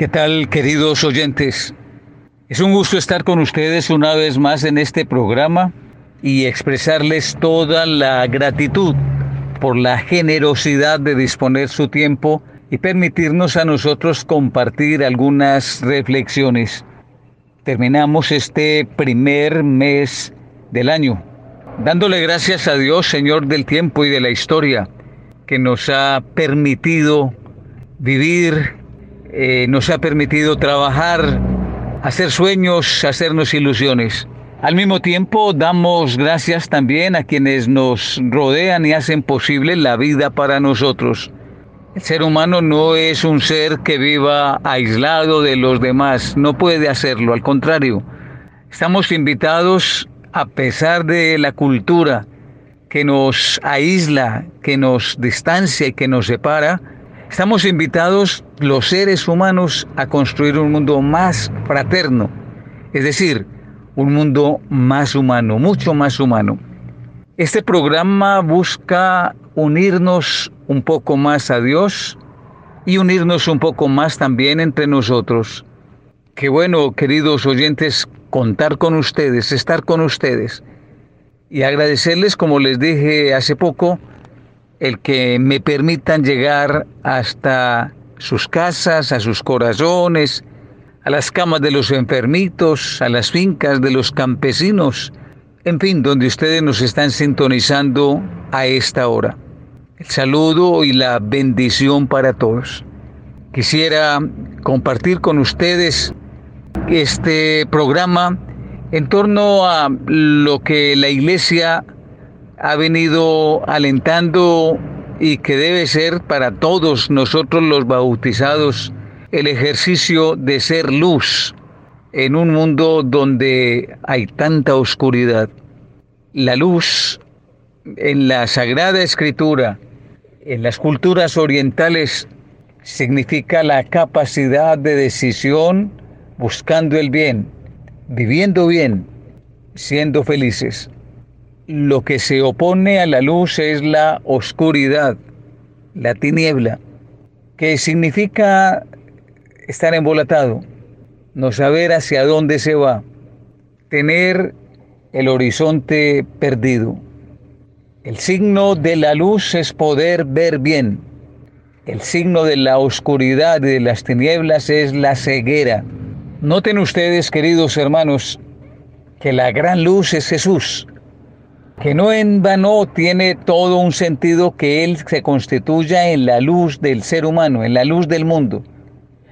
¿Qué tal, queridos oyentes? Es un gusto estar con ustedes una vez más en este programa y expresarles toda la gratitud por la generosidad de disponer su tiempo y permitirnos a nosotros compartir algunas reflexiones. Terminamos este primer mes del año dándole gracias a Dios, Señor del tiempo y de la historia, que nos ha permitido vivir, eh, nos ha permitido trabajar, hacer sueños, hacernos ilusiones. Al mismo tiempo, damos gracias también a quienes nos rodean y hacen posible la vida para nosotros. El ser humano no es un ser que viva aislado de los demás, no puede hacerlo, al contrario. Estamos invitados, a pesar de la cultura que nos aísla, que nos distancia y que nos separa, estamos invitados los seres humanos a construir un mundo más fraterno, es decir, un mundo más humano, mucho más humano. Este programa busca unirnos un poco más a Dios y unirnos un poco más también entre nosotros. Qué bueno, queridos oyentes, contar con ustedes, estar con ustedes y agradecerles, como les dije hace poco, el que me permitan llegar hasta sus casas, a sus corazones, a las camas de los enfermitos, a las fincas de los campesinos, en fin, donde ustedes nos están sintonizando a esta hora. El saludo y la bendición para todos. Quisiera compartir con ustedes este programa en torno a lo que la iglesia ha venido alentando y que debe ser para todos nosotros los bautizados el ejercicio de ser luz en un mundo donde hay tanta oscuridad. La luz en la Sagrada Escritura en las culturas orientales significa la capacidad de decisión buscando el bien, viviendo bien, siendo felices. Lo que se opone a la luz es la oscuridad, la tiniebla, que significa estar embolatado, no saber hacia dónde se va, tener el horizonte perdido. El signo de la luz es poder ver bien. El signo de la oscuridad y de las tinieblas es la ceguera. Noten ustedes, queridos hermanos, que la gran luz es Jesús, que no en vano tiene todo un sentido que Él se constituya en la luz del ser humano, en la luz del mundo,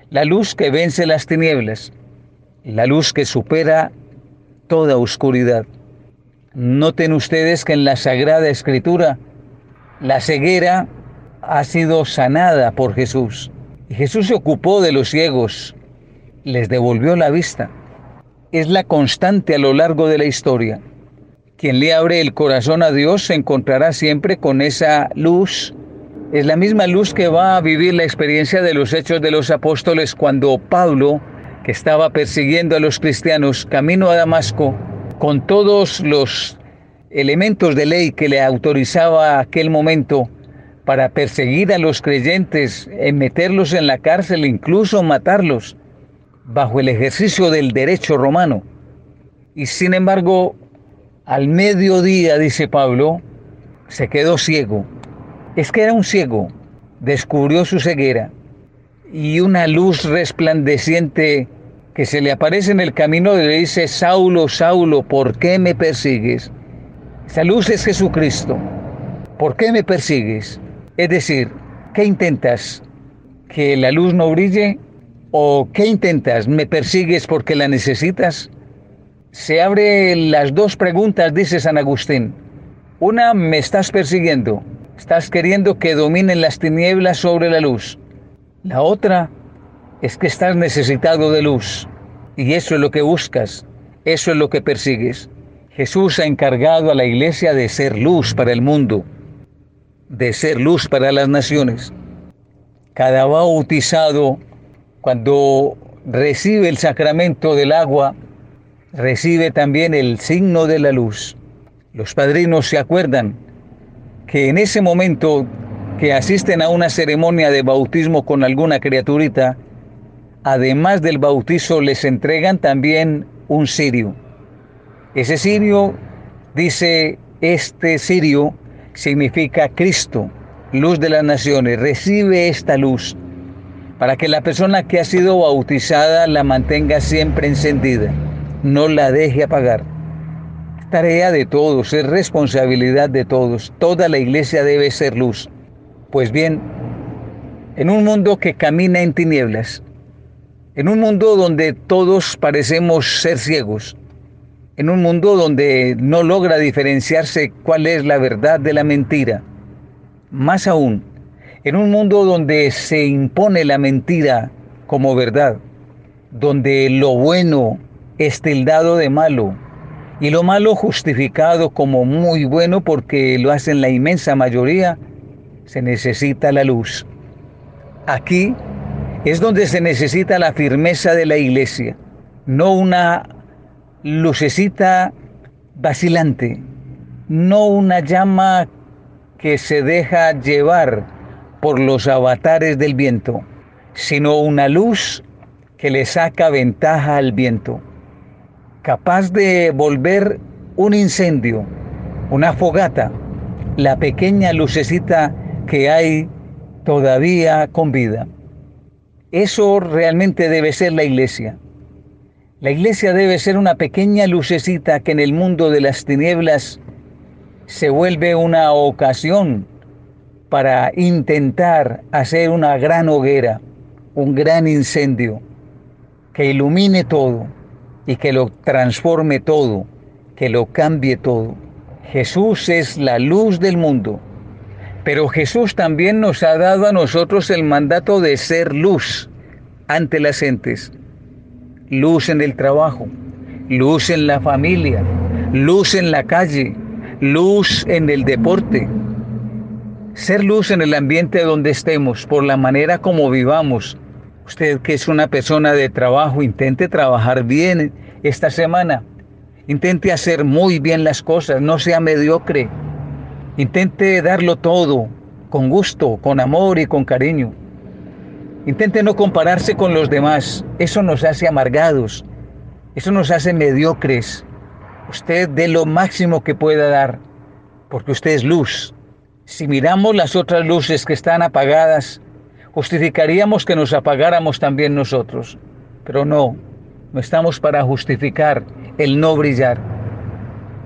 la luz que vence las tinieblas, la luz que supera toda oscuridad. Noten ustedes que en la Sagrada Escritura la ceguera ha sido sanada por Jesús. Jesús se ocupó de los ciegos, les devolvió la vista. Es la constante a lo largo de la historia. Quien le abre el corazón a Dios se encontrará siempre con esa luz. Es la misma luz que va a vivir la experiencia de los hechos de los apóstoles cuando Pablo, que estaba persiguiendo a los cristianos camino a Damasco, con todos los elementos de ley que le autorizaba aquel momento para perseguir a los creyentes, en meterlos en la cárcel, incluso matarlos, bajo el ejercicio del derecho romano. Y sin embargo, al mediodía, dice Pablo, se quedó ciego. Es que era un ciego, descubrió su ceguera y una luz resplandeciente que se le aparece en el camino y le dice, Saulo, Saulo, ¿por qué me persigues? Esa luz es Jesucristo. ¿Por qué me persigues? Es decir, ¿qué intentas? ¿Que la luz no brille? ¿O qué intentas? ¿Me persigues porque la necesitas? Se abren las dos preguntas, dice San Agustín. Una, me estás persiguiendo. Estás queriendo que dominen las tinieblas sobre la luz. La otra, es que estás necesitado de luz y eso es lo que buscas, eso es lo que persigues. Jesús ha encargado a la iglesia de ser luz para el mundo, de ser luz para las naciones. Cada bautizado, cuando recibe el sacramento del agua, recibe también el signo de la luz. Los padrinos se acuerdan que en ese momento que asisten a una ceremonia de bautismo con alguna criaturita, además del bautizo, les entregan también un sirio. Ese sirio, dice este sirio, significa Cristo, luz de las naciones. Recibe esta luz para que la persona que ha sido bautizada la mantenga siempre encendida, no la deje apagar. Tarea de todos, es responsabilidad de todos. Toda la iglesia debe ser luz. Pues bien, en un mundo que camina en tinieblas, en un mundo donde todos parecemos ser ciegos, en un mundo donde no logra diferenciarse cuál es la verdad de la mentira, más aún, en un mundo donde se impone la mentira como verdad, donde lo bueno es tildado de malo y lo malo justificado como muy bueno porque lo hacen la inmensa mayoría, se necesita la luz. Aquí es donde se necesita la firmeza de la iglesia, no una lucecita vacilante, no una llama que se deja llevar por los avatares del viento, sino una luz que le saca ventaja al viento, capaz de volver un incendio, una fogata, la pequeña lucecita que hay todavía con vida. Eso realmente debe ser la iglesia. La iglesia debe ser una pequeña lucecita que en el mundo de las tinieblas se vuelve una ocasión para intentar hacer una gran hoguera, un gran incendio que ilumine todo y que lo transforme todo, que lo cambie todo. Jesús es la luz del mundo. Pero Jesús también nos ha dado a nosotros el mandato de ser luz ante las gentes. Luz en el trabajo, luz en la familia, luz en la calle, luz en el deporte. Ser luz en el ambiente donde estemos, por la manera como vivamos. Usted que es una persona de trabajo, intente trabajar bien esta semana. Intente hacer muy bien las cosas, no sea mediocre. Intente darlo todo, con gusto, con amor y con cariño. Intente no compararse con los demás. Eso nos hace amargados. Eso nos hace mediocres. Usted dé lo máximo que pueda dar, porque usted es luz. Si miramos las otras luces que están apagadas, justificaríamos que nos apagáramos también nosotros. Pero no, no estamos para justificar el no brillar.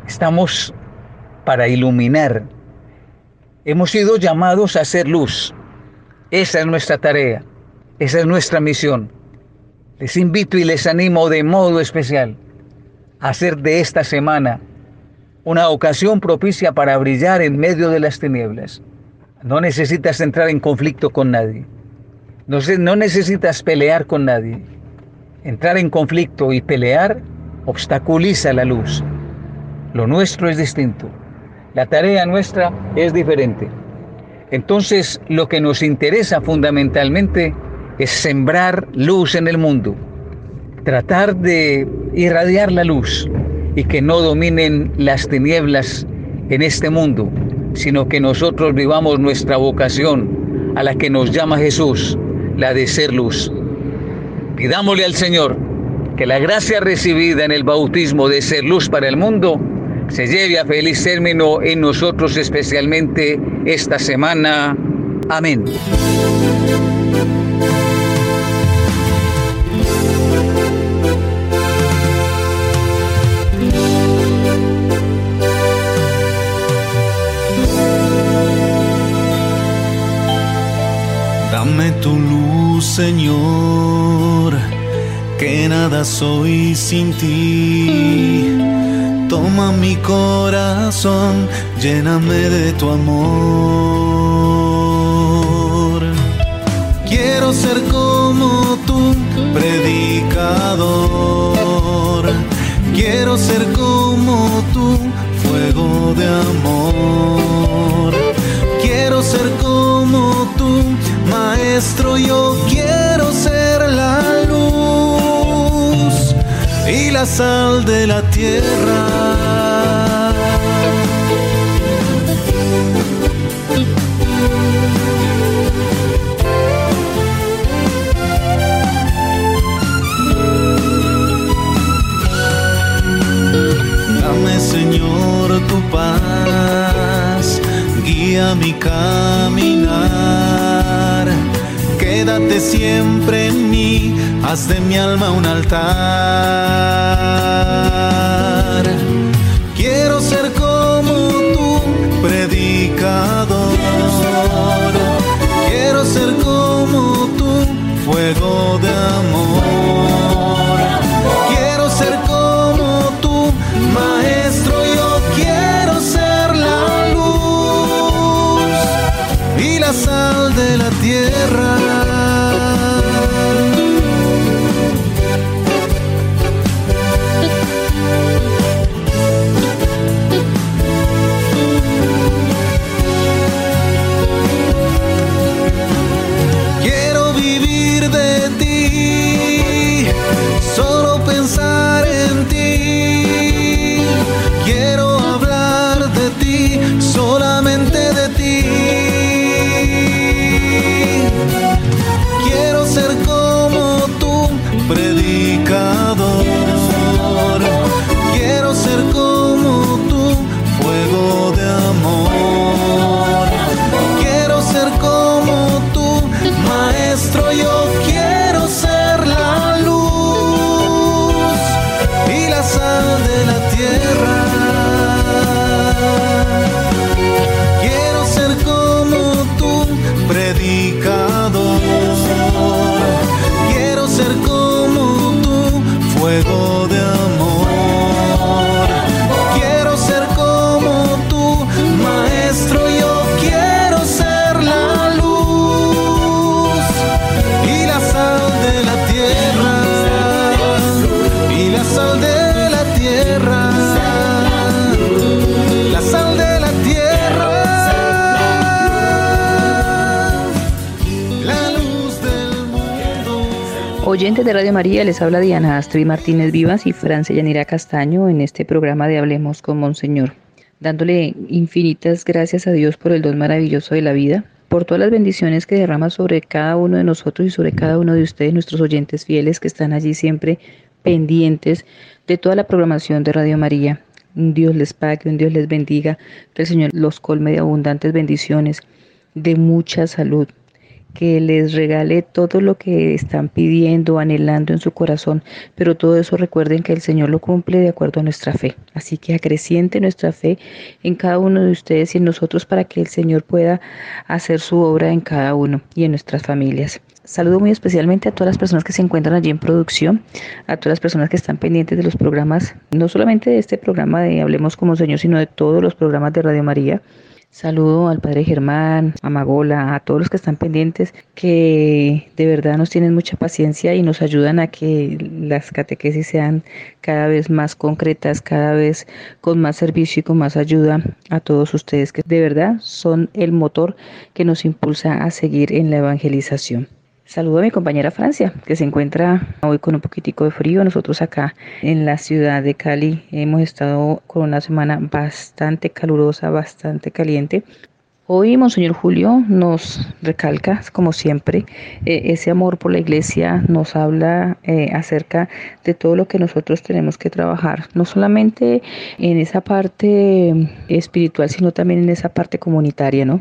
Estamos para iluminar Hemos sido llamados a ser luz. Esa es nuestra tarea, esa es nuestra misión. Les invito y les animo de modo especial a hacer de esta semana una ocasión propicia para brillar en medio de las tinieblas. No necesitas entrar en conflicto con nadie. No, no necesitas pelear con nadie. Entrar en conflicto y pelear obstaculiza la luz. Lo nuestro es distinto. La tarea nuestra es diferente. Entonces, lo que nos interesa fundamentalmente es sembrar luz en el mundo, tratar de irradiar la luz y que no dominen las tinieblas en este mundo, sino que nosotros vivamos nuestra vocación a la que nos llama Jesús, la de ser luz. Pidámosle al Señor que la gracia recibida en el bautismo de ser luz para el mundo se lleve a feliz término en nosotros especialmente esta semana. Amén. Dame tu luz, Señor, que nada soy sin ti Toma mi corazón, lléname de tu amor. Quiero ser como tú, predicador. Quiero ser como tú, fuego de amor. maestro, yo quiero ser la luz y la sal de la tierra. Dame, Señor, tu paz, guía mi caminar Siempre en mí, haz de mi alma un altar. Quiero ser como tú, predicador. Quiero ser como tú, fuego de amor. Quiero ser como tú, maestro. Yo quiero ser la luz y la sal de la tierra. Oyentes de Radio María, les habla Diana Astrid Martínez Vivas y Francia Yanira Castaño en este programa de Hablemos con Monseñor, dándole infinitas gracias a Dios por el don maravilloso de la vida, por todas las bendiciones que derrama sobre cada uno de nosotros y sobre cada uno de ustedes, nuestros oyentes fieles que están allí siempre pendientes de toda la programación de Radio María. Un Dios les pague, un Dios les bendiga, que el Señor los colme de abundantes bendiciones, de mucha salud, que les regale todo lo que están pidiendo, anhelando en su corazón, pero todo eso recuerden que el Señor lo cumple de acuerdo a nuestra fe. Así que acreciente nuestra fe en cada uno de ustedes y en nosotros para que el Señor pueda hacer su obra en cada uno y en nuestras familias. Saludo muy especialmente a todas las personas que se encuentran allí en producción, a todas las personas que están pendientes de los programas, no solamente de este programa de Hablemos como Señor, sino de todos los programas de Radio María. Saludo al Padre Germán, a Magola, a todos los que están pendientes, que de verdad nos tienen mucha paciencia y nos ayudan a que las catequesis sean cada vez más concretas, cada vez con más servicio y con más ayuda a todos ustedes, que de verdad son el motor que nos impulsa a seguir en la evangelización. Saludo a mi compañera Francia, que se encuentra hoy con un poquitico de frío. Nosotros acá en la ciudad de Cali hemos estado con una semana bastante calurosa, bastante caliente. Hoy Monseñor Julio nos recalca, como siempre, eh, ese amor por la iglesia, nos habla eh, acerca de todo lo que nosotros tenemos que trabajar, no solamente en esa parte espiritual, sino también en esa parte comunitaria, ¿no?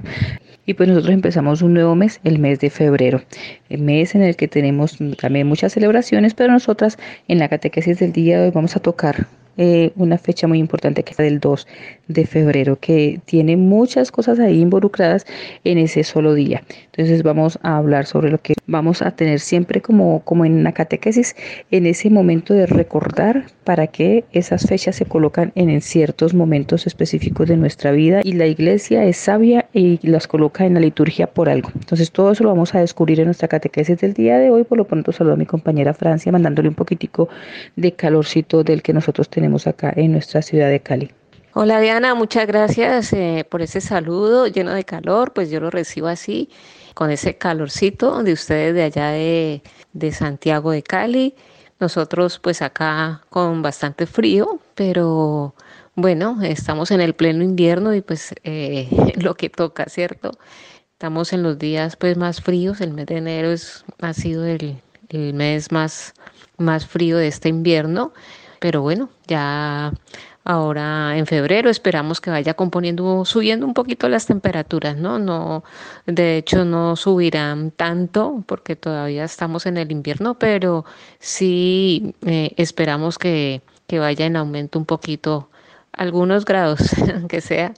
Y pues nosotros empezamos un nuevo mes, el mes de febrero, el mes en el que tenemos también muchas celebraciones, pero nosotras en la catequesis del día de hoy vamos a tocar eh, una fecha muy importante que es del 2 de febrero, que tiene muchas cosas ahí involucradas en ese solo día. Entonces vamos a hablar sobre lo que vamos a tener siempre como, como en la catequesis, en ese momento de recordar para qué esas fechas se colocan en, ciertos momentos específicos de nuestra vida y la iglesia es sabia y las coloca en la liturgia por algo. Entonces todo eso lo vamos a descubrir en nuestra catequesis del día de hoy. Por lo pronto saludo a mi compañera Francia mandándole un poquitico de calorcito del que nosotros tenemos acá en nuestra ciudad de Cali. Hola Diana, muchas gracias eh, por ese saludo lleno de calor, pues yo lo recibo así, con ese calorcito de ustedes de allá de, de Santiago de Cali. Nosotros pues acá con bastante frío, pero bueno, estamos en el pleno invierno y pues eh, lo que toca, ¿cierto? Estamos en los días pues más fríos, el mes de enero es, ha sido el, el mes más, más frío de este invierno, pero bueno, ya ahora en febrero. Esperamos que vaya componiendo, subiendo un poquito las temperaturas, ¿no? No, de hecho no subirán tanto porque todavía estamos en el invierno, pero sí eh, esperamos que, que vaya en aumento un poquito algunos grados, aunque sea,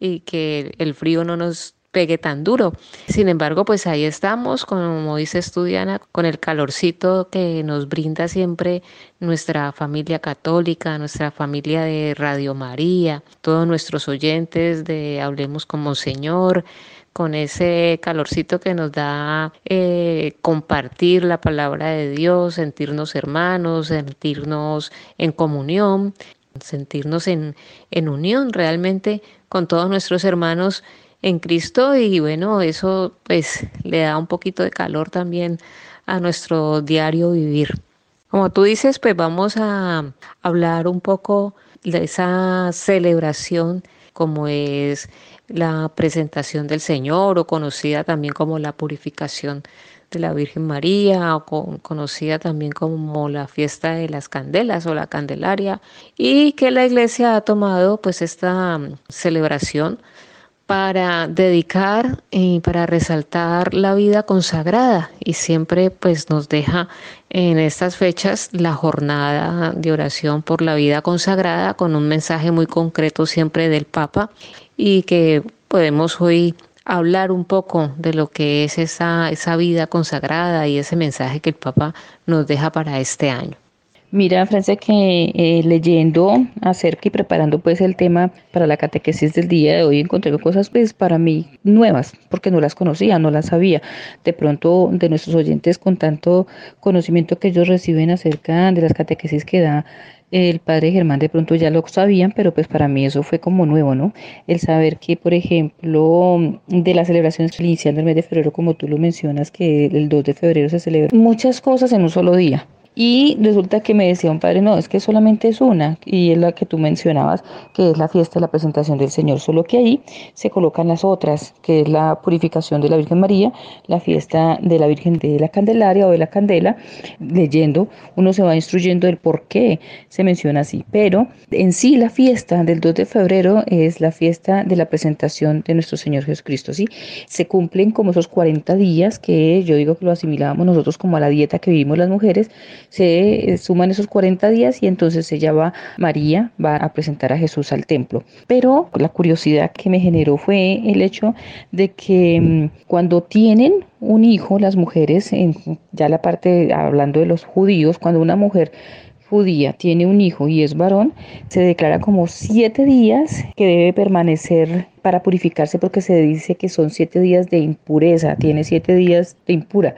y que el frío no nos pegue tan duro. Sin embargo, pues ahí estamos, como dice Estudiana, con el calorcito que nos brinda siempre nuestra familia católica, nuestra familia de Radio María, todos nuestros oyentes de Hablemos como Señor, con ese calorcito que nos da eh, compartir la palabra de Dios, sentirnos hermanos, sentirnos en comunión, sentirnos en, en unión realmente con todos nuestros hermanos en Cristo y bueno, eso pues le da un poquito de calor también a nuestro diario vivir. Como tú dices, pues vamos a hablar un poco de esa celebración como es la presentación del Señor o conocida también como la purificación de la Virgen María o conocida también como la fiesta de las candelas o la candelaria y que la iglesia ha tomado pues esta celebración para dedicar y para resaltar la vida consagrada y siempre pues nos deja en estas fechas la jornada de oración por la vida consagrada con un mensaje muy concreto siempre del Papa y que podemos hoy hablar un poco de lo que es esa, esa vida consagrada y ese mensaje que el Papa nos deja para este año. Mira, Francia, que eh, leyendo acerca y preparando pues el tema para la catequesis del día de hoy encontré cosas pues para mí nuevas, porque no las conocía, no las sabía. De pronto de nuestros oyentes con tanto conocimiento que ellos reciben acerca de las catequesis que da el padre Germán de pronto ya lo sabían, pero pues para mí eso fue como nuevo, ¿no? El saber que, por ejemplo, de las celebraciones iniciando el mes de febrero, como tú lo mencionas, que el 2 de febrero se celebra muchas cosas en un solo día. Y resulta que me decía un padre, no, es que solamente es una, y es la que tú mencionabas, que es la fiesta de la presentación del Señor, solo que ahí se colocan las otras, que es la purificación de la Virgen María, la fiesta de la Virgen de la Candelaria o de la Candela, leyendo, uno se va instruyendo del por qué se menciona así, pero en sí la fiesta del 2 de febrero es la fiesta de la presentación de nuestro Señor Jesucristo, ¿sí? Se cumplen como esos 40 días que yo digo que lo asimilábamos nosotros como a la dieta que vivimos las mujeres, se eh, suman esos 40 días y entonces ella va, María, va a presentar a Jesús al templo. Pero la curiosidad que me generó fue el hecho de que mm, cuando tienen un hijo, las mujeres, en, ya la parte hablando de los judíos, cuando una mujer judía tiene un hijo y es varón, se declara como siete días que debe permanecer para purificarse porque se dice que son siete días de impureza, tiene siete días de impura.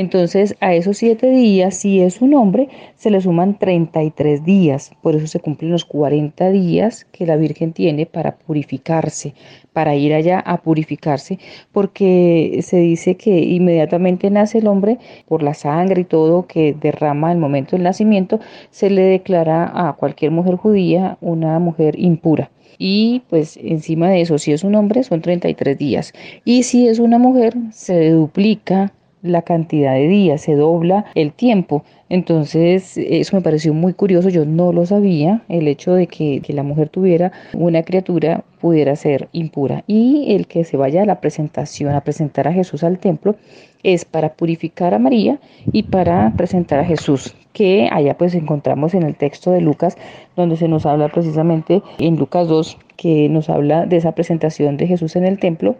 Entonces, a esos siete días, si es un hombre, se le suman 33 días. Por eso se cumplen los 40 días que la Virgen tiene para purificarse, para ir allá a purificarse, porque se dice que inmediatamente nace el hombre por la sangre y todo que derrama el momento del nacimiento, se le declara a cualquier mujer judía una mujer impura. Y pues encima de eso, si es un hombre, son 33 días. Y si es una mujer, se duplica la cantidad de días, se dobla el tiempo. Entonces, eso me pareció muy curioso, yo no lo sabía, el hecho de que, la mujer tuviera una criatura pudiera ser impura. Y el que se vaya a la presentación, a presentar a Jesús al templo, es para purificar a María y para presentar a Jesús, que allá pues encontramos en el texto de Lucas, donde se nos habla precisamente en Lucas 2, que nos habla de esa presentación de Jesús en el templo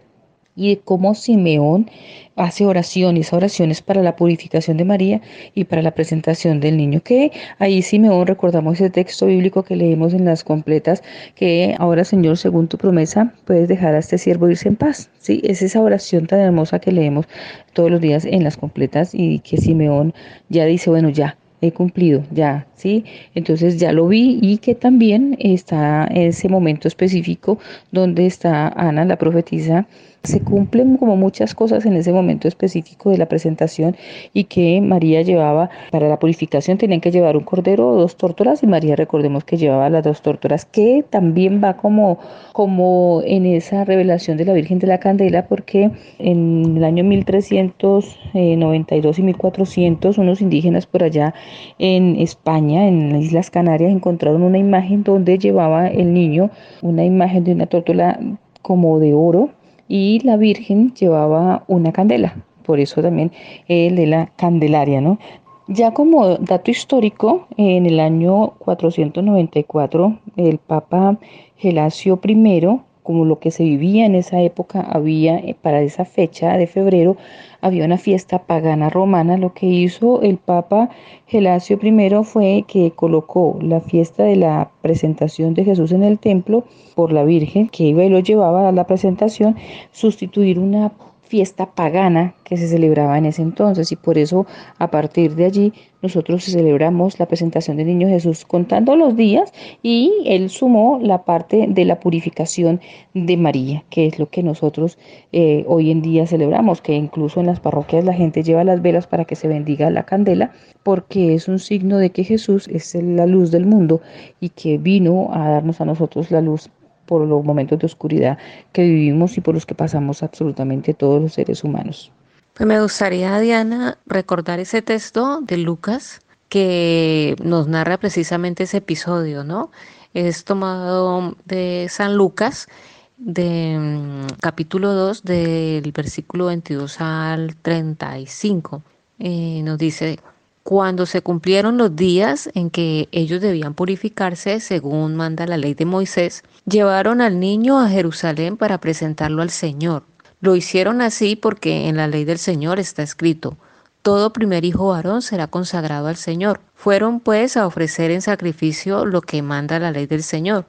y de cómo Simeón hace oraciones, oraciones para la purificación de María y para la presentación del niño. Que ahí Simeón recordamos ese texto bíblico que leemos en las completas, que ahora Señor, según tu promesa, puedes dejar a este siervo irse en paz. Sí, es esa oración tan hermosa que leemos todos los días en las completas y que Simeón ya dice, bueno, ya, he cumplido, ya, ¿sí? Entonces ya lo vi y que también está ese momento específico donde está Ana, la profetisa, se cumplen como muchas cosas en ese momento específico de la presentación y que María llevaba para la purificación tenían que llevar un cordero o dos tórtolas y María recordemos que llevaba las dos tórtolas que también va como, como en esa revelación de la Virgen de la Candela porque en el año 1392 y 1400 unos indígenas por allá en España, en las Islas Canarias, encontraron una imagen donde llevaba el niño una imagen de una tórtola como de oro y la Virgen llevaba una candela, por eso también el de la Candelaria, ¿no? Ya como dato histórico, en el año 494, el Papa Gelasio I como lo que se vivía en esa época, había eh, para esa fecha de febrero, había una fiesta pagana romana. Lo que hizo el Papa Gelasio I fue que colocó la fiesta de la presentación de Jesús en el templo por la Virgen, que iba y lo llevaba a la presentación, sustituir una fiesta pagana que se celebraba en ese entonces y por eso a partir de allí nosotros celebramos la presentación del niño Jesús contando los días y él sumó la parte de la purificación de María, que es lo que nosotros eh, hoy en día celebramos, que incluso en las parroquias la gente lleva las velas para que se bendiga la candela, porque es un signo de que Jesús es la luz del mundo y que vino a darnos a nosotros la luz por los momentos de oscuridad que vivimos y por los que pasamos absolutamente todos los seres humanos. Pues me gustaría, Diana, recordar ese texto de Lucas que nos narra precisamente ese episodio, ¿no? Es tomado de San Lucas, de mm, capítulo 2, del versículo 22 al 35. Eh, nos dice, cuando se cumplieron los días en que ellos debían purificarse, según manda la ley de Moisés, llevaron al niño a Jerusalén para presentarlo al Señor. Lo hicieron así porque en la ley del Señor está escrito, todo primer hijo varón será consagrado al Señor. Fueron pues a ofrecer en sacrificio lo que manda la ley del Señor,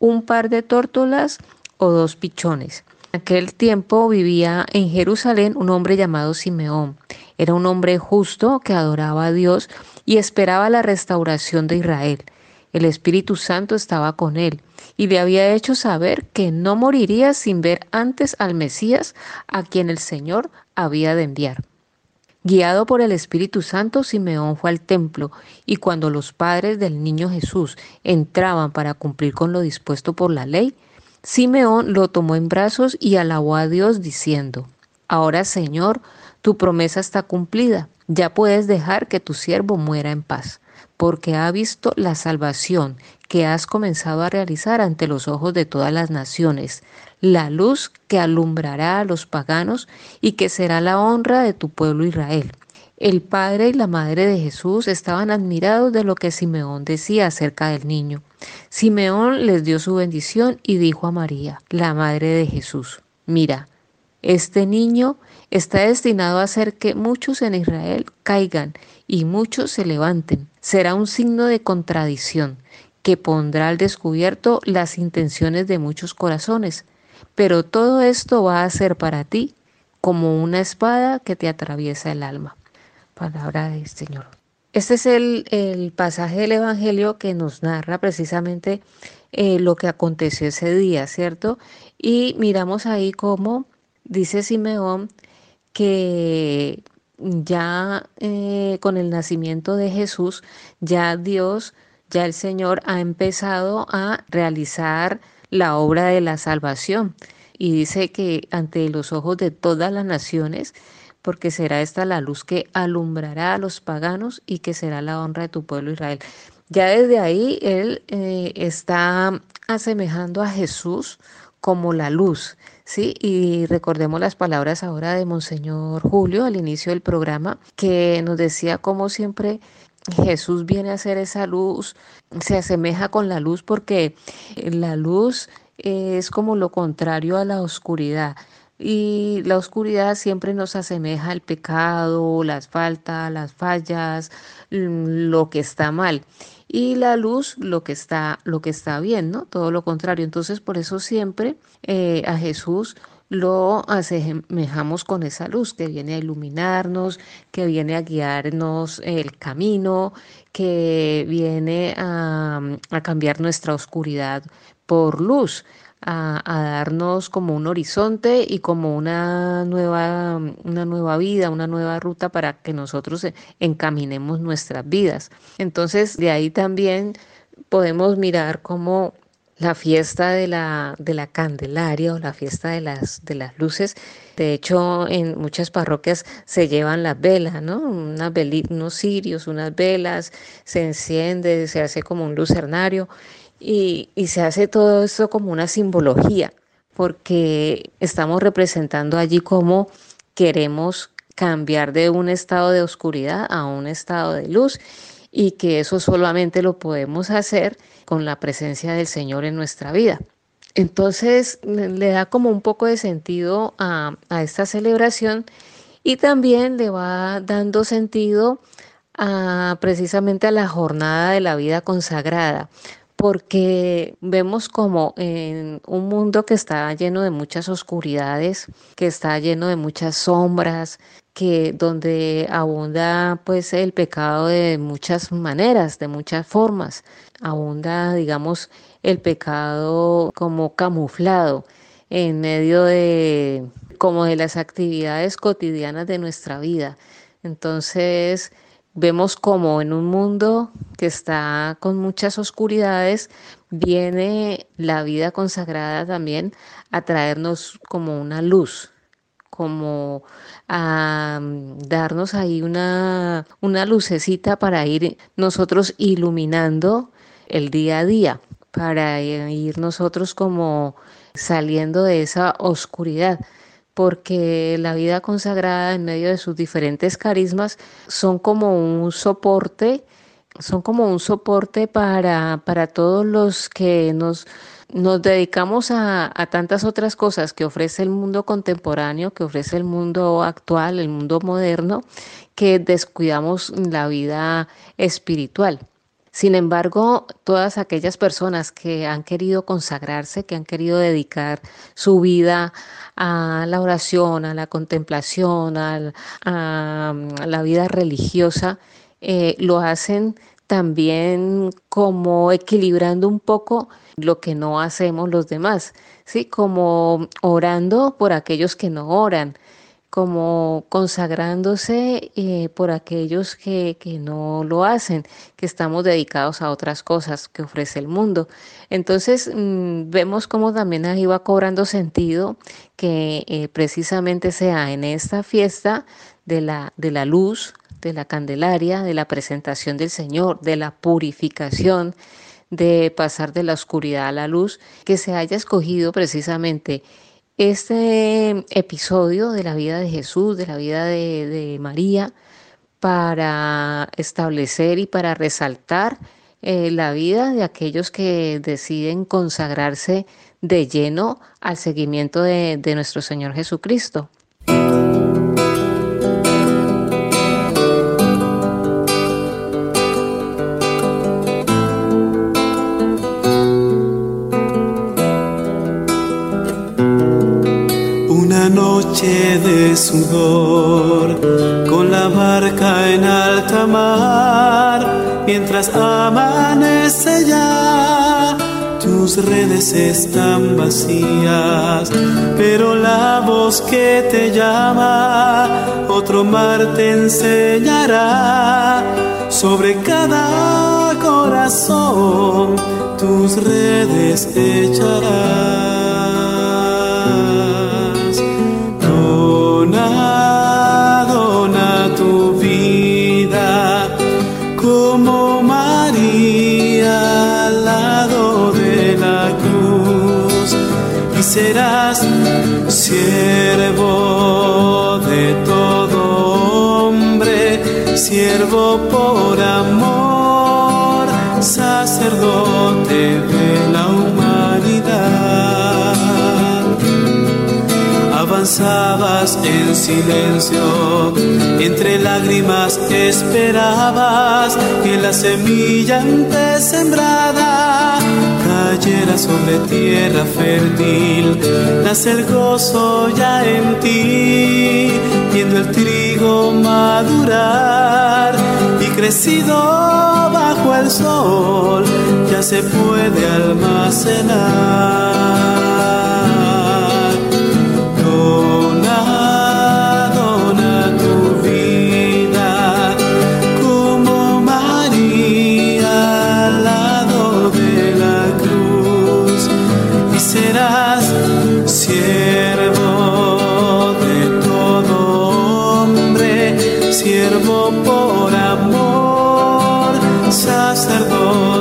un par de tórtolas o dos pichones. En aquel tiempo vivía en Jerusalén un hombre llamado Simeón. Era un hombre justo que adoraba a Dios y esperaba la restauración de Israel. El Espíritu Santo estaba con él y le había hecho saber que no moriría sin ver antes al Mesías a quien el Señor había de enviar. Guiado por el Espíritu Santo, Simeón fue al templo y cuando los padres del niño Jesús entraban para cumplir con lo dispuesto por la ley, Simeón lo tomó en brazos y alabó a Dios diciendo, Ahora Señor, tu promesa está cumplida, ya puedes dejar que tu siervo muera en paz, porque ha visto la salvación que has comenzado a realizar ante los ojos de todas las naciones, la luz que alumbrará a los paganos y que será la honra de tu pueblo Israel. El padre y la madre de Jesús estaban admirados de lo que Simeón decía acerca del niño. Simeón les dio su bendición y dijo a María, la madre de Jesús, mira, este niño está destinado a hacer que muchos en Israel caigan y muchos se levanten. Será un signo de contradicción que pondrá al descubierto las intenciones de muchos corazones. Pero todo esto va a ser para ti como una espada que te atraviesa el alma. Palabra del Señor. Este es el, pasaje del Evangelio que nos narra precisamente eh, lo que aconteció ese día, ¿cierto? Y miramos ahí cómo dice Simeón que ya eh, con el nacimiento de Jesús, ya Dios, ya el Señor ha empezado a realizar la obra de la salvación. Y dice que ante los ojos de todas las naciones, porque será esta la luz que alumbrará a los paganos y que será la honra de tu pueblo Israel. Ya desde ahí él eh, está asemejando a Jesús como la luz, ¿sí? Y recordemos las palabras ahora de Monseñor Julio al inicio del programa, que nos decía como siempre Jesús viene a ser esa luz, se asemeja con la luz porque la luz es como lo contrario a la oscuridad. Y la oscuridad siempre nos asemeja al pecado, las faltas, las fallas, mm, lo que está mal. Y la luz, lo que está, lo que está bien, ¿no? Todo lo contrario. Entonces, por eso siempre eh, a Jesús lo asemejamos con esa luz que viene a iluminarnos, que viene a guiarnos el camino, que viene a, a cambiar nuestra oscuridad por luz a, darnos como un horizonte y como una nueva, una nueva vida, una nueva ruta para que nosotros encaminemos nuestras vidas. Entonces, de ahí también podemos mirar cómo la fiesta de la, de la Candelaria o la fiesta de las, de las luces. De hecho, en muchas parroquias se llevan las velas, ¿no? Unas unos cirios, unas velas, se enciende, se hace como un lucernario y, se hace todo esto como una simbología, porque estamos representando allí cómo queremos cambiar de un estado de oscuridad a un estado de luz y que eso solamente lo podemos hacer con la presencia del Señor en nuestra vida. Entonces le da como un poco de sentido a, esta celebración y también le va dando sentido a, precisamente a la jornada de la vida consagrada, porque vemos como en un mundo que está lleno de muchas oscuridades, que está lleno de muchas sombras, que donde abunda pues el pecado de muchas maneras, de muchas formas, abunda digamos el pecado como camuflado en medio de como de las actividades cotidianas de nuestra vida. Entonces, vemos como en un mundo que está con muchas oscuridades, viene la vida consagrada también a traernos como una luz, como a mm, darnos ahí una, una lucecita para ir nosotros iluminando el día a día, para ir nosotros como saliendo de esa oscuridad porque la vida consagrada en medio de sus diferentes carismas son como un soporte, son como un soporte para, para todos los que nos, nos dedicamos a, a, tantas otras cosas que ofrece el mundo contemporáneo, que ofrece el mundo actual, el mundo moderno, que descuidamos la vida espiritual. Sin embargo, todas aquellas personas que han querido consagrarse, que han querido dedicar su vida a la oración, a la contemplación, a, la vida religiosa, eh, lo hacen también como equilibrando un poco lo que no hacemos los demás, ¿sí? Como orando por aquellos que no oran, como consagrándose eh, por aquellos que, no lo hacen, que estamos dedicados a otras cosas que ofrece el mundo. Entonces mm, vemos cómo también ahí va cobrando sentido que eh, precisamente sea en esta fiesta de la, de la luz, de la Candelaria, de la presentación del Señor, de la purificación, de pasar de la oscuridad a la luz, que se haya escogido precisamente este episodio de la vida de Jesús, de la vida de, María, para establecer y para resaltar eh, la vida de aquellos que deciden consagrarse de lleno al seguimiento de nuestro Señor Jesucristo. Sudor, con la barca en alta mar, mientras amanece ya, tus redes están vacías, pero la voz que te llama, otro mar te enseñará sobre cada corazón, tus redes echará. Serás siervo de todo hombre, siervo por en silencio, entre lágrimas esperabas que la semilla antes sembrada cayera sobre tierra fértil, nace el gozo ya en ti, viendo el trigo madurar y crecido bajo el sol, ya se puede almacenar. Y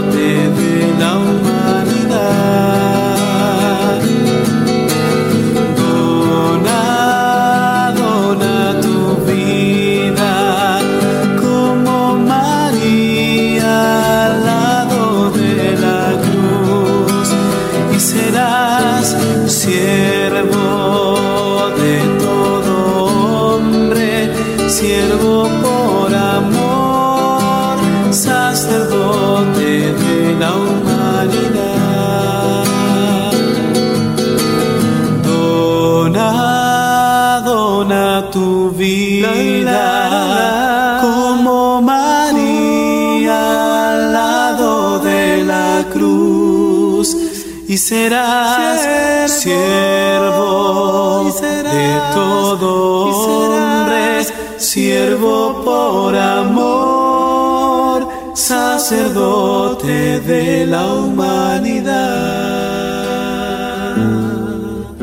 serás siervo de todo hombre, siervo por amor, sacerdote de la humanidad.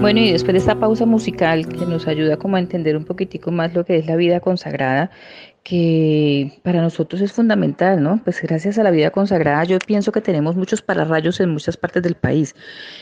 Bueno, y después de esta pausa musical que nos ayuda como a entender un poquitico más lo que es la vida consagrada, que para nosotros es fundamental, ¿no? Pues gracias a la vida consagrada yo pienso que tenemos muchos pararrayos en muchas partes del país,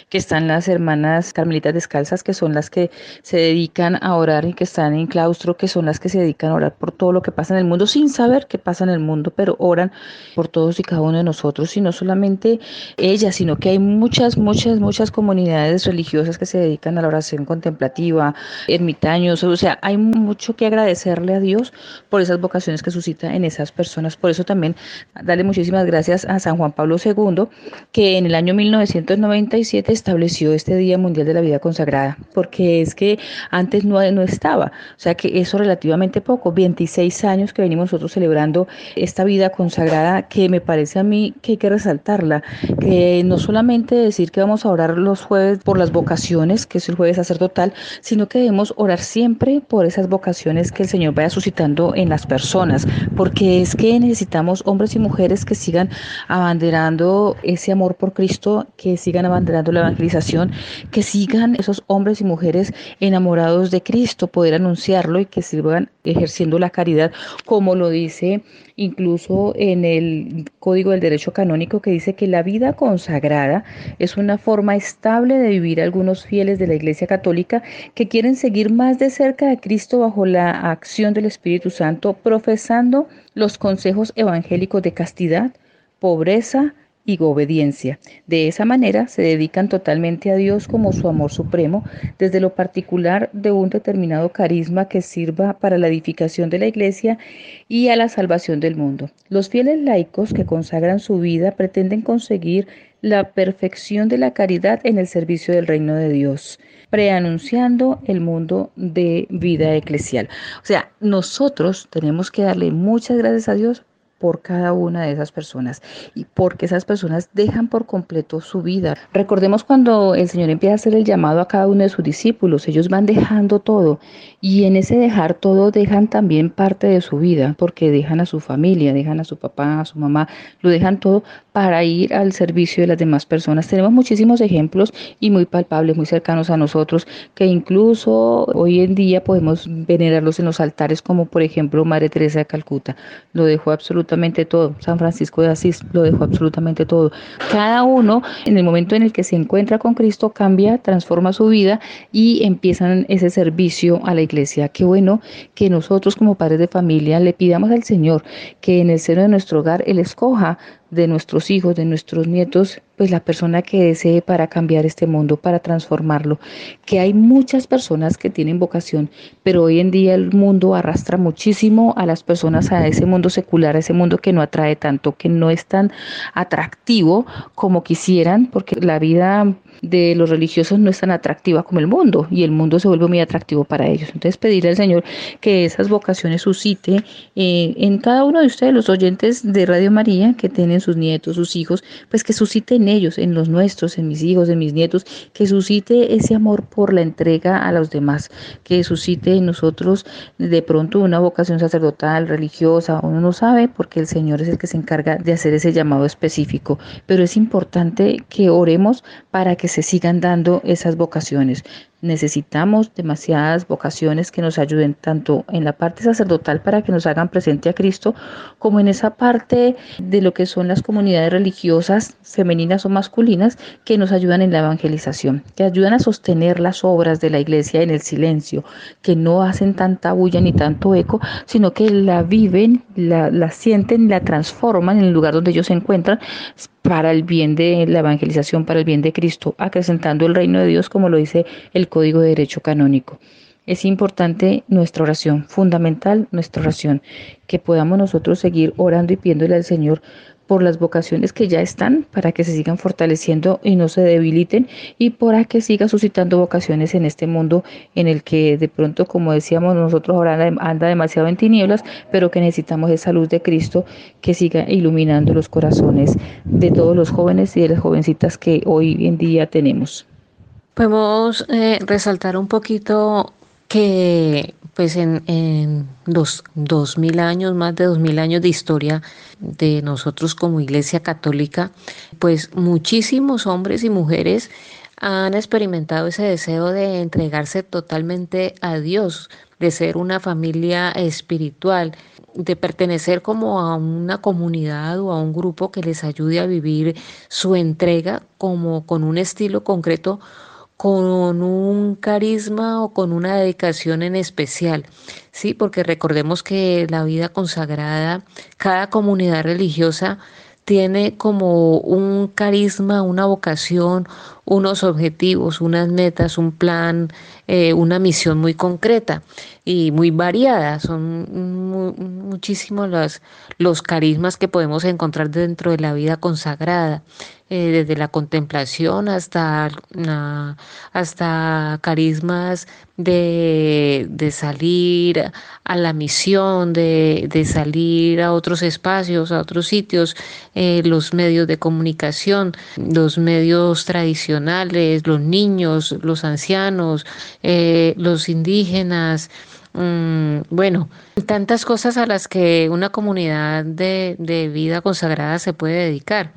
que están las hermanas carmelitas descalzas, que son las que se dedican a orar y que están en claustro, que son las que se dedican a orar por todo lo que pasa en el mundo, sin saber qué pasa en el mundo, pero oran por todos y cada uno de nosotros, y no solamente ellas, sino que hay muchas, muchas, muchas comunidades religiosas que se dedican a la oración contemplativa, ermitaños, o sea, hay mucho que agradecerle a Dios por esas vocaciones que suscita en esas personas. Por eso también darle muchísimas gracias a San Juan Pablo II, que en el año 1997 estableció este Día Mundial de la Vida Consagrada, porque es que antes no, no estaba, o sea que eso relativamente poco, 26 años que venimos nosotros celebrando esta vida consagrada, que me parece a mí que hay que resaltarla, que no solamente decir que vamos a orar los jueves por las vocaciones, que es el jueves sacerdotal, sino que debemos orar siempre por esas vocaciones que el Señor vaya suscitando en las personas personas, porque es que necesitamos hombres y mujeres que sigan abanderando ese amor por Cristo, que sigan abanderando la evangelización, que sigan esos hombres y mujeres enamorados de Cristo, poder anunciarlo y que sigan ejerciendo la caridad, como lo dice incluso en el Código del Derecho Canónico, que dice que la vida consagrada es una forma estable de vivir algunos fieles de la Iglesia Católica que quieren seguir más de cerca a Cristo bajo la acción del Espíritu Santo, profesando los consejos evangélicos de castidad, pobreza, y obediencia. De esa manera se dedican totalmente a Dios como su amor supremo, desde lo particular de un determinado carisma que sirva para la edificación de la iglesia y a la salvación del mundo. Los fieles laicos que consagran su vida pretenden conseguir la perfección de la caridad en el servicio del reino de Dios preanunciando el mundo de vida eclesial. O sea, nosotros tenemos que darle muchas gracias a Dios por cada una de esas personas y porque esas personas dejan por completo su vida. Recordemos cuando el Señor empieza a hacer el llamado a cada uno de sus discípulos, ellos van dejando todo y en ese dejar todo dejan también parte de su vida porque dejan a su familia, dejan a su papá, a su mamá, lo dejan todo para ir al servicio de las demás personas. Tenemos muchísimos ejemplos y muy palpables, muy cercanos a nosotros, que incluso hoy en día podemos venerarlos en los altares, como por ejemplo Madre Teresa de Calcuta. Lo dejó absolutamente todo. San Francisco de Asís lo dejó absolutamente todo. Cada uno, en el momento en el que se encuentra con Cristo, cambia, transforma su vida y empiezan ese servicio a la iglesia. Qué bueno que nosotros como padres de familia le pidamos al Señor que en el seno de nuestro hogar Él escoja de nuestros hijos, de nuestros nietos, pues la persona que desee para cambiar este mundo, para transformarlo. Que hay muchas personas que tienen vocación, pero hoy en día el mundo arrastra muchísimo a las personas a ese mundo secular, a ese mundo que no atrae tanto, que no es tan atractivo como quisieran, porque la vida de los religiosos no es tan atractiva como el mundo y el mundo se vuelve muy atractivo para ellos. Entonces pedirle al Señor que esas vocaciones suscite eh, en cada uno de ustedes, los oyentes de Radio María, que tienen sus nietos, sus hijos, pues que suscite en ellos, en los nuestros, en mis hijos, en mis nietos, que suscite ese amor por la entrega a los demás, que suscite en nosotros de pronto una vocación sacerdotal, religiosa, uno no sabe porque el Señor es el que se encarga de hacer ese llamado específico, pero es importante que oremos para que se sigan dando esas vocaciones. Necesitamos demasiadas vocaciones que nos ayuden tanto en la parte sacerdotal para que nos hagan presente a Cristo, como en esa parte de lo que son las comunidades religiosas, femeninas o masculinas, que nos ayudan en la evangelización, que ayudan a sostener las obras de la iglesia en el silencio, que no hacen tanta bulla ni tanto eco, sino que la viven, la, la sienten, la transforman en el lugar donde ellos se encuentran para el bien de la evangelización, para el bien de Cristo, acrecentando el reino de Dios, como lo dice el Código de Derecho Canónico. Es importante nuestra oración, fundamental nuestra oración, que podamos nosotros seguir orando y pidiéndole al Señor por las vocaciones que ya están, para que se sigan fortaleciendo y no se debiliten, y para que siga suscitando vocaciones en este mundo en el que de pronto, como decíamos nosotros, ahora anda demasiado en tinieblas, pero que necesitamos esa luz de Cristo que siga iluminando los corazones de todos los jóvenes y de las jovencitas que hoy en día tenemos. Podemos eh, resaltar un poquito que pues en, en dos, dos, mil años, más de dos mil años de historia de nosotros como Iglesia Católica, pues muchísimos hombres y mujeres han experimentado ese deseo de entregarse totalmente a Dios, de ser una familia espiritual, de pertenecer como a una comunidad o a un grupo que les ayude a vivir su entrega como con un estilo concreto con un carisma o con una dedicación en especial, ¿sí? Porque recordemos que la vida consagrada, cada comunidad religiosa tiene como un carisma, una vocación, unos objetivos, unas metas, un plan, eh, una misión muy concreta y muy variada. Son muchísimos los, los carismas que podemos encontrar dentro de la vida consagrada. Eh, desde la contemplación hasta, hasta carismas de, de, salir a la misión, de, de, salir a otros espacios, a otros sitios, eh, los medios de comunicación, los medios tradicionales, los niños, los ancianos, eh, los indígenas. Mm, bueno, tantas cosas a las que una comunidad de, de vida consagrada se puede dedicar.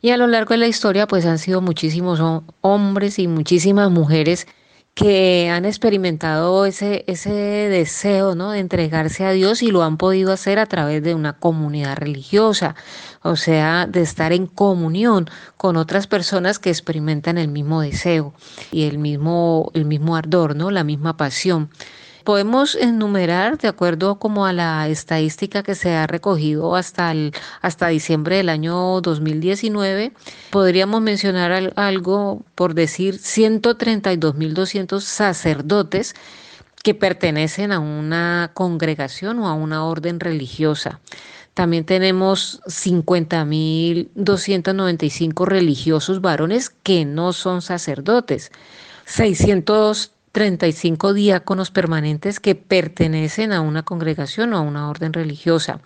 Y a lo largo de la historia, pues han sido muchísimos hombres y muchísimas mujeres que han experimentado ese, ese deseo ¿no? de entregarse a Dios y lo han podido hacer a través de una comunidad religiosa, o sea, de estar en comunión con otras personas que experimentan el mismo deseo y el mismo, el mismo ardor, ¿no? la misma pasión podemos enumerar de acuerdo como a la estadística que se ha recogido hasta el, hasta diciembre del año 2019, podríamos mencionar algo por decir 132.200 sacerdotes que pertenecen a una congregación o a una orden religiosa. También tenemos 50.295 religiosos varones que no son sacerdotes. 600 35 diáconos permanentes que pertenecen a una congregación o a una orden religiosa.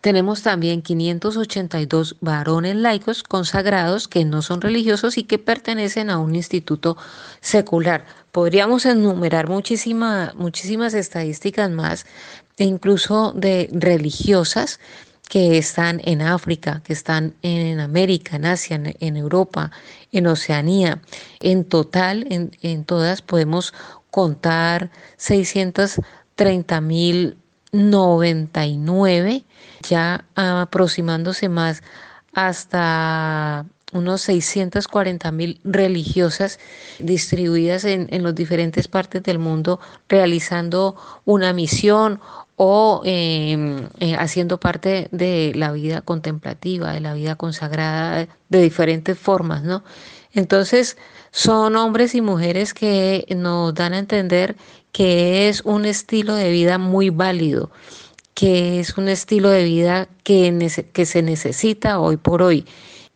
Tenemos también 582 varones laicos consagrados que no son religiosos y que pertenecen a un instituto secular. Podríamos enumerar muchísimas estadísticas más, e incluso de religiosas que están en África, que están en América, en Asia, en, Europa, en Oceanía. En total, en, todas podemos contar 630.099, ya aproximándose más hasta unos 640 mil religiosas distribuidas en, en las diferentes partes del mundo realizando una misión o em, eh, haciendo parte de la vida contemplativa, de la vida consagrada de diferentes formas, ¿no? Entonces, son hombres y mujeres que nos dan a entender que es un estilo de vida muy válido, que es un estilo de vida que, que se necesita hoy por hoy,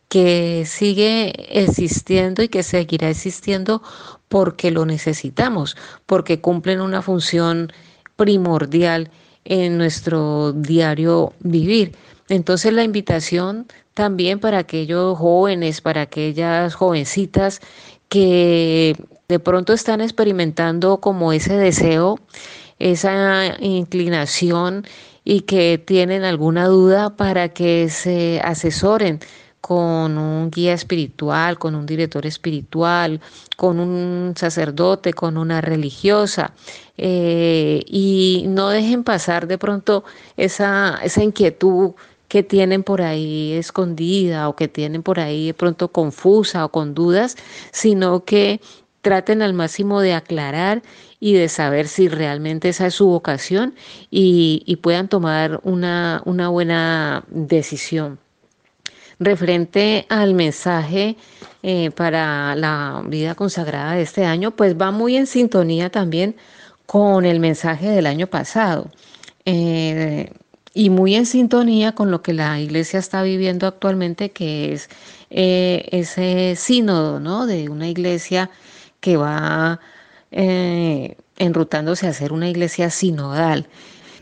que sigue existiendo y que seguirá existiendo porque lo necesitamos, porque cumplen una función primordial en nuestro diario vivir. Entonces la invitación también para aquellos jóvenes, para aquellas jovencitas que de pronto están experimentando como ese deseo, esa inclinación y que tienen alguna duda para que se asesoren con un guía espiritual, con un director espiritual, con un sacerdote, con una religiosa, eh, y no dejen pasar de pronto esa, esa inquietud que tienen por ahí escondida o que tienen por ahí de pronto confusa o con dudas, sino que traten al máximo de aclarar y de saber si realmente esa es su vocación y, puedan tomar una, una buena decisión. Referente al mensaje eh, para la vida consagrada de este año, pues va muy en sintonía también con el mensaje del año pasado. Eh, y muy en sintonía con lo que la iglesia está viviendo actualmente, que es eh, ese sínodo, ¿no? De una iglesia que va enrutándose a ser una iglesia sinodal.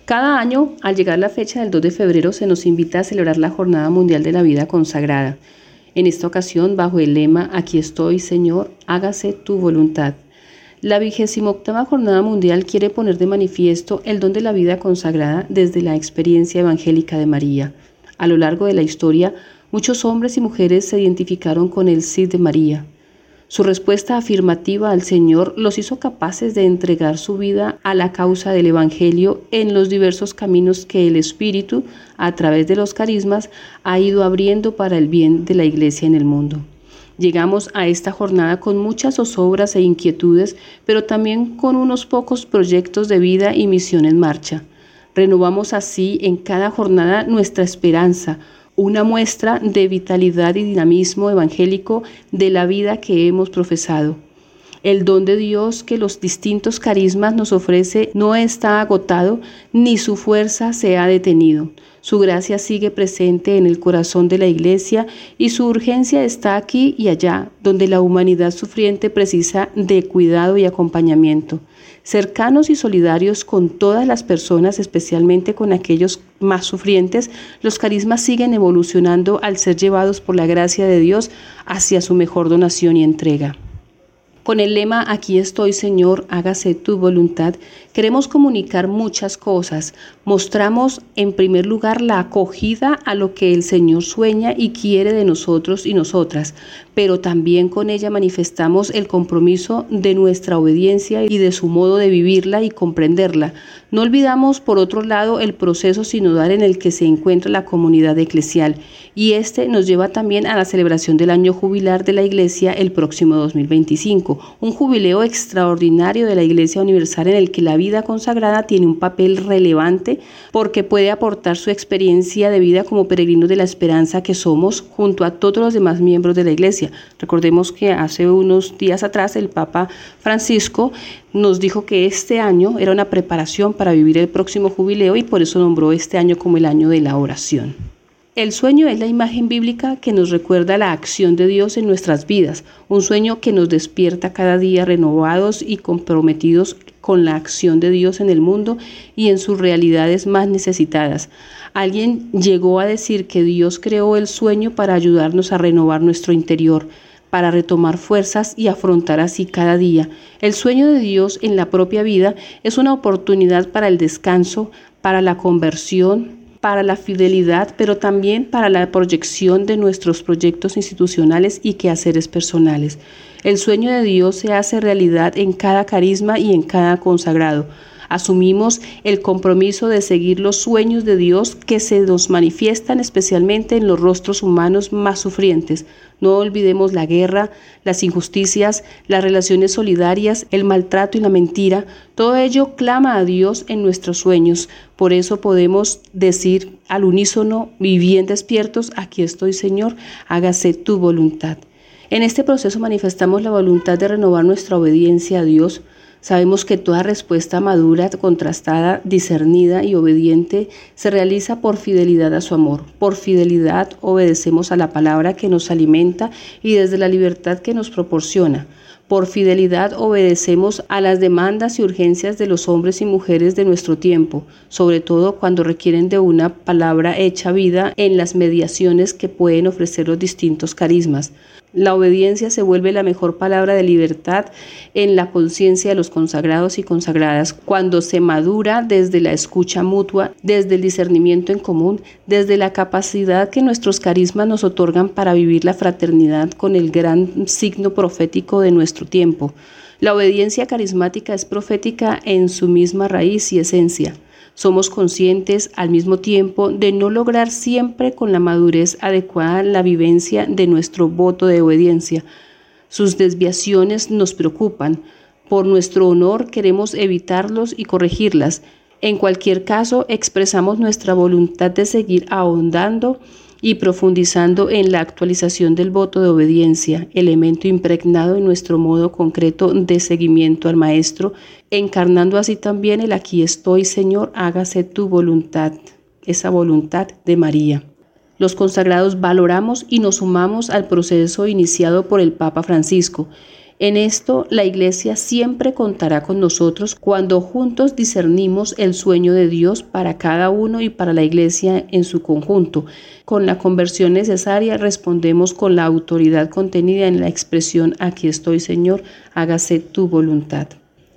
Cada año, al llegar la fecha del 2 de febrero, se nos invita a celebrar la Jornada Mundial de la Vida Consagrada. En esta ocasión, bajo el lema Aquí estoy, Señor, hágase tu voluntad. La vigésima octava Jornada Mundial quiere poner de manifiesto el don de la vida consagrada desde la experiencia evangélica de María. A lo largo de la historia, muchos hombres y mujeres se identificaron con el sí de María. Su respuesta afirmativa al Señor los hizo capaces de entregar su vida a la causa del Evangelio en los diversos caminos que el Espíritu, a través de los carismas, ha ido abriendo para el bien de la Iglesia en el mundo. Llegamos a esta jornada con muchas zozobras e inquietudes, pero también con unos pocos proyectos de vida y misión en marcha. Renovamos así en cada jornada nuestra esperanza, una muestra de vitalidad y dinamismo evangélico de la vida que hemos profesado. El don de Dios que los distintos carismas nos ofrece no está agotado ni su fuerza se ha detenido. Su gracia sigue presente en el corazón de la Iglesia y su urgencia está aquí y allá, donde la humanidad sufriente precisa de cuidado y acompañamiento. Cercanos y solidarios con todas las personas, especialmente con aquellos más sufrientes, los carismas siguen evolucionando al ser llevados por la gracia de Dios hacia su mejor donación y entrega. Con el lema Aquí estoy Señor, hágase tu voluntad, queremos comunicar muchas cosas. Mostramos en primer lugar la acogida a lo que el Señor sueña y quiere de nosotros y nosotras, pero también con ella manifestamos el compromiso de nuestra obediencia y de su modo de vivirla y comprenderla. No olvidamos, por otro lado, el proceso sinodal en el que se encuentra la comunidad eclesial y este nos lleva también a la celebración del año jubilar de la Iglesia el próximo 2025, un jubileo extraordinario de la Iglesia Universal en el que la vida consagrada tiene un papel relevante porque puede aportar su experiencia de vida como peregrinos de la esperanza que somos junto a todos los demás miembros de la Iglesia. Recordemos que hace unos días atrás el Papa Francisco nos dijo que este año era una preparación para vivir el próximo jubileo y por eso nombró este año como el año de la oración. El sueño es la imagen bíblica que nos recuerda la acción de Dios en nuestras vidas, un sueño que nos despierta cada día renovados y comprometidos con la acción de Dios en el mundo y en sus realidades más necesitadas. Alguien llegó a decir que Dios creó el sueño para ayudarnos a renovar nuestro interior, para retomar fuerzas y afrontar así cada día. El sueño de Dios en la propia vida es una oportunidad para el descanso, para la conversión, para la fidelidad, pero también para la proyección de nuestros proyectos institucionales y quehaceres personales. El sueño de Dios se hace realidad en cada carisma y en cada consagrado. Asumimos el compromiso de seguir los sueños de Dios que se nos manifiestan especialmente en los rostros humanos más sufrientes. No olvidemos la guerra, las injusticias, las relaciones solidarias, el maltrato y la mentira. Todo ello clama a Dios en nuestros sueños. Por eso podemos decir al unísono y bien despiertos, aquí estoy Señor, hágase tu voluntad. En este proceso manifestamos la voluntad de renovar nuestra obediencia a Dios, Sabemos que toda respuesta madura, contrastada, discernida y obediente se realiza por fidelidad a su amor. Por fidelidad obedecemos a la palabra que nos alimenta y desde la libertad que nos proporciona. Por fidelidad obedecemos a las demandas y urgencias de los hombres y mujeres de nuestro tiempo, sobre todo cuando requieren de una palabra hecha vida en las mediaciones que pueden ofrecer los distintos carismas. La obediencia se vuelve la mejor palabra de libertad en la conciencia de los consagrados y consagradas cuando se madura desde la escucha mutua, desde el discernimiento en común, desde la capacidad que nuestros carismas nos otorgan para vivir la fraternidad con el gran signo profético de nuestro tiempo. La obediencia carismática es profética en su misma raíz y esencia. Somos conscientes al mismo tiempo de no lograr siempre con la madurez adecuada la vivencia de nuestro voto de obediencia. Sus desviaciones nos preocupan. Por nuestro honor queremos evitarlos y corregirlas. En cualquier caso, expresamos nuestra voluntad de seguir ahondando y profundizando en la actualización del voto de obediencia, elemento impregnado en nuestro modo concreto de seguimiento al Maestro, encarnando así también el aquí estoy, Señor, hágase tu voluntad, esa voluntad de María. Los consagrados valoramos y nos sumamos al proceso iniciado por el Papa Francisco, en esto la Iglesia siempre contará con nosotros cuando juntos discernimos el sueño de Dios para cada uno y para la Iglesia en su conjunto. Con la conversión necesaria respondemos con la autoridad contenida en la expresión Aquí estoy Señor, hágase tu voluntad.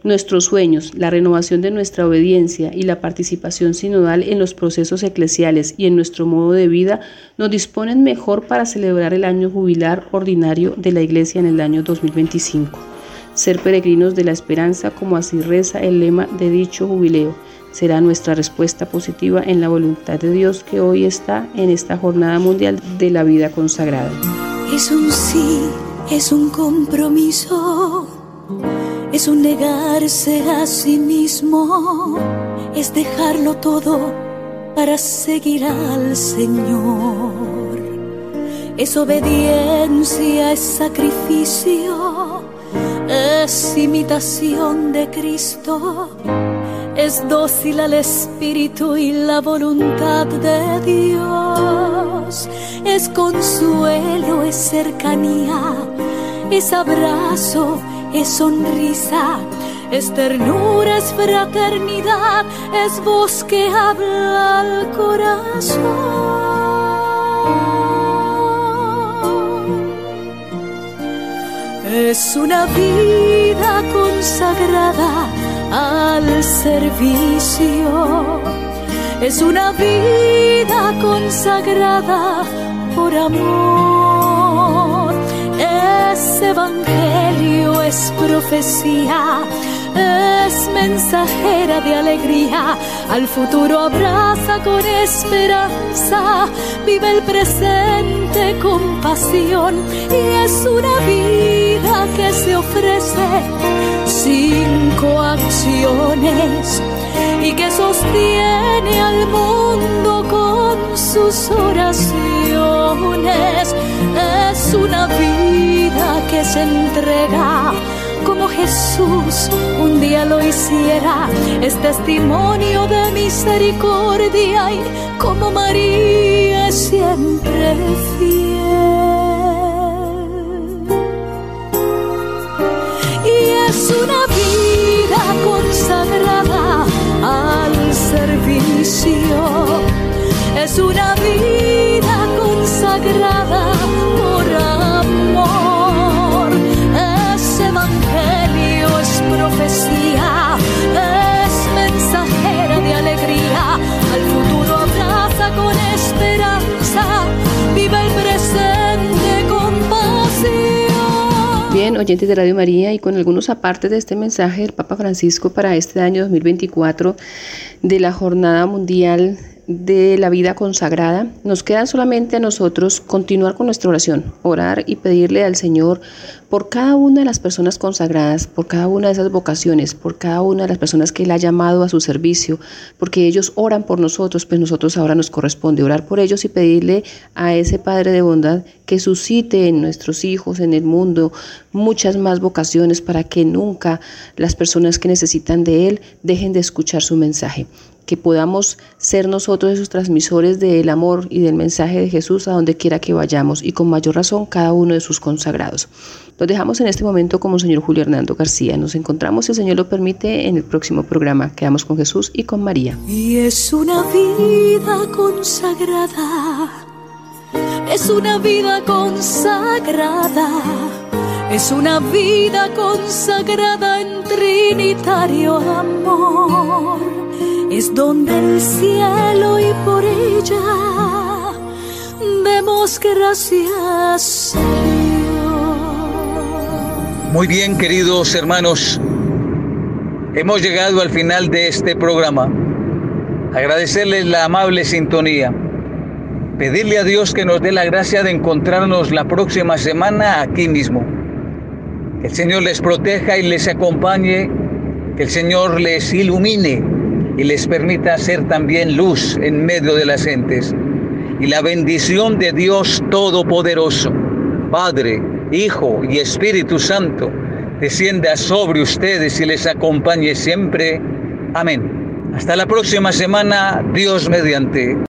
Nuestros sueños, la renovación de nuestra obediencia y la participación sinodal en los procesos eclesiales y en nuestro modo de vida nos disponen mejor para celebrar el año jubilar ordinario de la Iglesia en el año 2025. Ser peregrinos de la esperanza, como así reza el lema de dicho jubileo, será nuestra respuesta positiva en la voluntad de Dios que hoy está en esta jornada mundial de la vida consagrada. Es un sí, es un compromiso es un negarse a sí mismo, es dejarlo todo para seguir al Señor. Es obediencia, es sacrificio, es imitación de Cristo, es dócil al Espíritu y la voluntad de Dios, es consuelo, es cercanía, es abrazo es sonrisa, es ternura, es fraternidad, es voz que habla al corazón. Es una vida consagrada al servicio. Es una vida consagrada por amor. Es evangelio, es profecía, es mensajera de alegría. Al futuro abraza con esperanza, vive el presente con pasión y es una vida que se ofrece sin coacciones y que sostiene al mundo con sus oraciones. Es una vida que se entrega como Jesús un día lo hiciera. Es testimonio de misericordia y como María siempre fiel. Y es una vida consagrada al servicio es una vida consagrada por amor. Es evangelio, es profecía, es mensajera de alegría. Al futuro abraza con esperanza, vive el presente con pasión. Bien, oyentes de Radio María, y con algunos apartes de este mensaje del Papa Francisco para este año 2024 de la Jornada Mundial de la vida consagrada, nos queda solamente a nosotros continuar con nuestra oración, orar y pedirle al Señor por cada una de las personas consagradas, por cada una de esas vocaciones, por cada una de las personas que Él ha llamado a su servicio, porque ellos oran por nosotros, pues nosotros ahora nos corresponde orar por ellos y pedirle a ese Padre de bondad que suscite en nuestros hijos, en el mundo, muchas más vocaciones para que nunca las personas que necesitan de Él dejen de escuchar su mensaje que podamos ser nosotros esos transmisores del amor y del mensaje de Jesús a donde quiera que vayamos y con mayor razón cada uno de sus consagrados. Los dejamos en este momento como señor Julio Hernando García. Nos encontramos, si el Señor lo permite, en el próximo programa. Quedamos con Jesús y con María. Y es una vida consagrada, es una vida consagrada, es una vida consagrada en trinitario amor es donde el cielo y por ella demos gracias Muy bien, queridos hermanos, hemos llegado al final de este programa. Agradecerles la amable sintonía. Pedirle a Dios que nos dé la gracia de encontrarnos la próxima semana aquí mismo. Que el Señor les proteja y les acompañe, que el Señor les ilumine y les permita ser también luz en medio de las gentes. Y la bendición de Dios Todopoderoso, Padre, Hijo y Espíritu Santo, descienda sobre ustedes y les acompañe siempre. Amén. Hasta la próxima semana, Dios mediante.